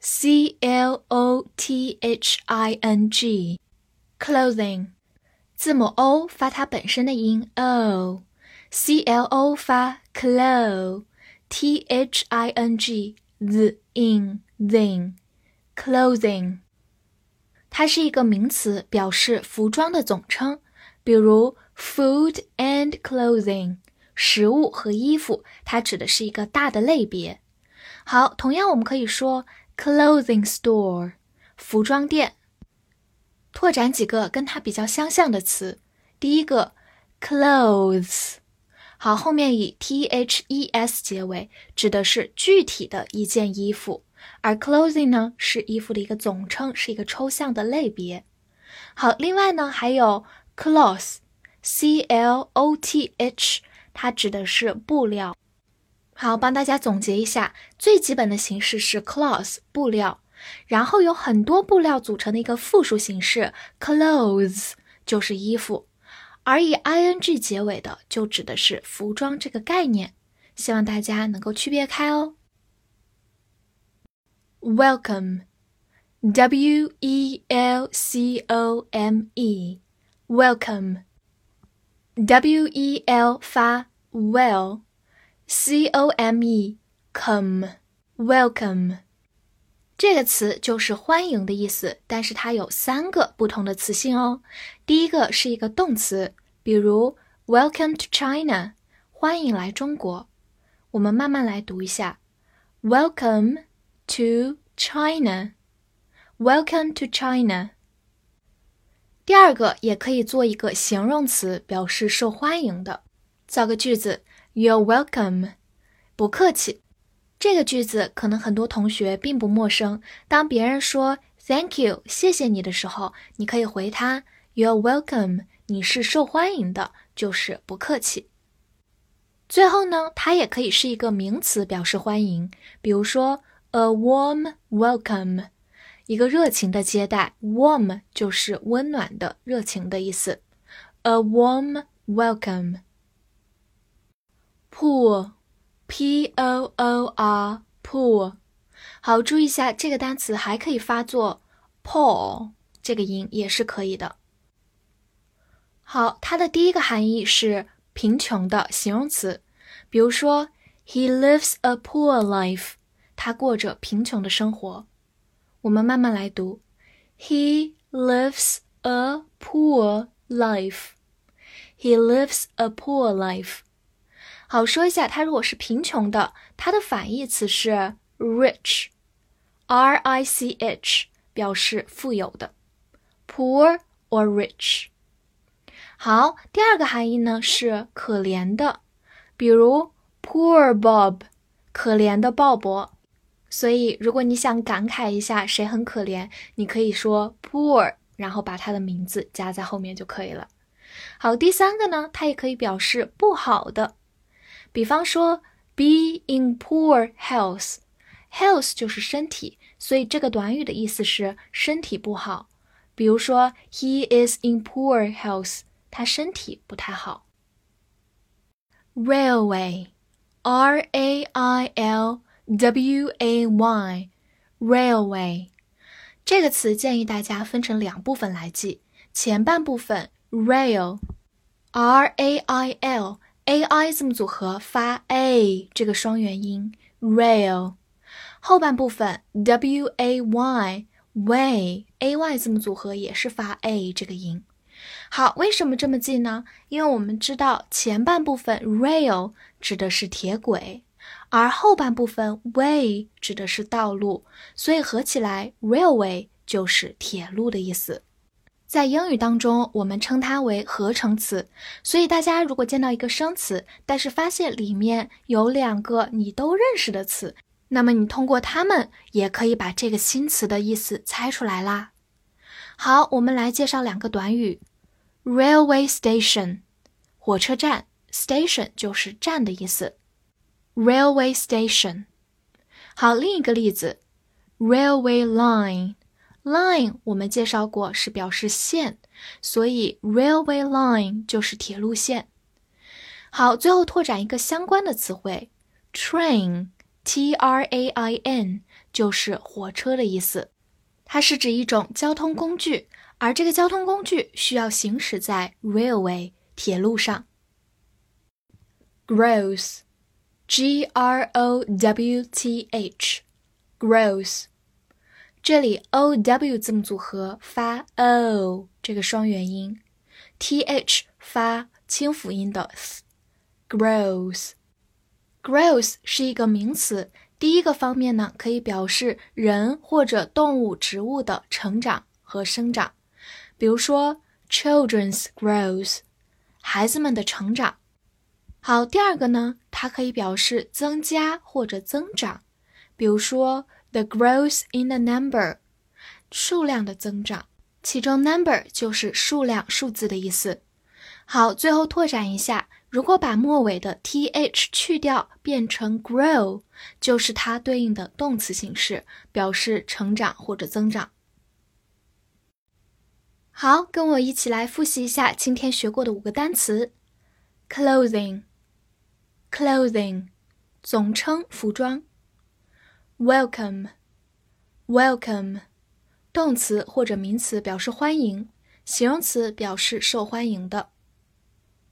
C L O T H I N G，clothing，字母 O 发它本身的音 O，C L O 发 clo，T H I N G the in then，clothing，它是一个名词，表示服装的总称，比如 food and clothing，食物和衣服，它指的是一个大的类别。好，同样我们可以说。 Clothing store，服装店。拓展几个跟它比较相像的词。第一个，clothes，好，后面以 t h e s 结尾，指的是具体的一件衣服。而 clothing 呢，是衣服的一个总称，是一个抽象的类别。好，另外呢，还有 cloth，c l o t h，它指的是布料。好，帮大家总结一下，最基本的形式是 cloth 布料，然后有很多布料组成的一个复数形式 clothes 就是衣服，而以 ing 结尾的就指的是服装这个概念，希望大家能够区别开哦。Welcome，W E L C O M E，Welcome，W E L 发 well。C o m e come welcome 这个词就是欢迎的意思，但是它有三个不同的词性哦。第一个是一个动词，比如 Welcome to China，欢迎来中国。我们慢慢来读一下，Welcome to China，Welcome to China。第二个也可以做一个形容词，表示受欢迎的。造个句子。You're welcome，不客气。这个句子可能很多同学并不陌生。当别人说 Thank you，谢谢你的时候，你可以回他 You're welcome，你是受欢迎的，就是不客气。最后呢，它也可以是一个名词，表示欢迎。比如说 a warm welcome，一个热情的接待。Warm 就是温暖的、热情的意思。A warm welcome。poor，p o o r，poor，好，注意一下这个单词还可以发作 poor 这个音也是可以的。好，它的第一个含义是贫穷的形容词，比如说 he lives a poor life，他过着贫穷的生活。我们慢慢来读，he lives a poor life，he lives a poor life。 好，说一下，它如果是贫穷的，它的反义词是 rich，r i c h，表示富有的，poor or rich。好，第二个含义呢是可怜的，比如 poor Bob，可怜的鲍勃。所以，如果你想感慨一下谁很可怜，你可以说 poor，然后把他的名字加在后面就可以了。好，第三个呢，它也可以表示不好的。比方说，be in poor health，health 就是身体，所以这个短语的意思是身体不好。比如说，he is in poor health，他身体不太好。railway，r a i l w a y，railway 这个词建议大家分成两部分来记，前半部分 rail，r a i l。 A i 字母组合发 a 这个双元音 rail，后半部分 w a y way a y 字母组合也是发 a 这个音。好，为什么这么记呢？因为我们知道前半部分 rail 指的是铁轨，而后半部分 way 指的是道路，所以合起来 railway 就是铁路的意思。在英语当中，我们称它为合成词。所以大家如果见到一个生词，但是发现里面有两个你都认识的词，那么你通过它们也可以把这个新词的意思猜出来啦。好，我们来介绍两个短语：railway station，火车站；station 就是站的意思。railway station。好，另一个例子，railway line Line 我们介绍过是表示线，所以 railway line 就是铁路线。好，最后拓展一个相关的词汇，train，t r a i n 就是火车的意思，它是指一种交通工具，而这个交通工具需要行驶在 railway 铁路上。growth。G R O W T H，growth。这里 O W 字母组合发 O 这个双元音，T H 发清辅音的 s，growth。growth 是一个名词，第一个方面呢可以表示人或者动物、植物的成长和生长，比如说 children's growth，孩子们的成长。好，第二个呢，它可以表示增加或者增长，比如说 the growth in the number，数量的增长，其中 number 就是数量、数字的意思。好，最后拓展一下，如果把末尾的 th 去掉，变成 grow，就是它对应的动词形式，表示成长或者增长。好，跟我一起来复习一下今天学过的五个单词：clothing。clothing，总称服装。welcome，welcome，动词或者名词表示欢迎，形容词表示受欢迎的。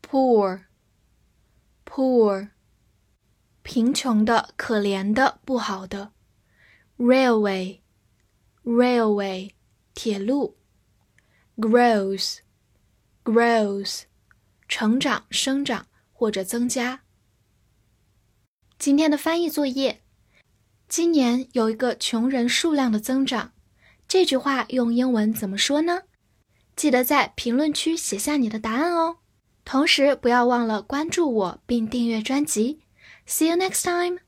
poor，poor，贫穷的、可怜的、不好的。railway，railway，铁路。growth，growth，成长、生长或者增加。今天的翻译作业：今年有一个穷人数量的增长。这句话用英文怎么说呢？记得在评论区写下你的答案哦。同时，不要忘了关注我并订阅专辑。See you next time.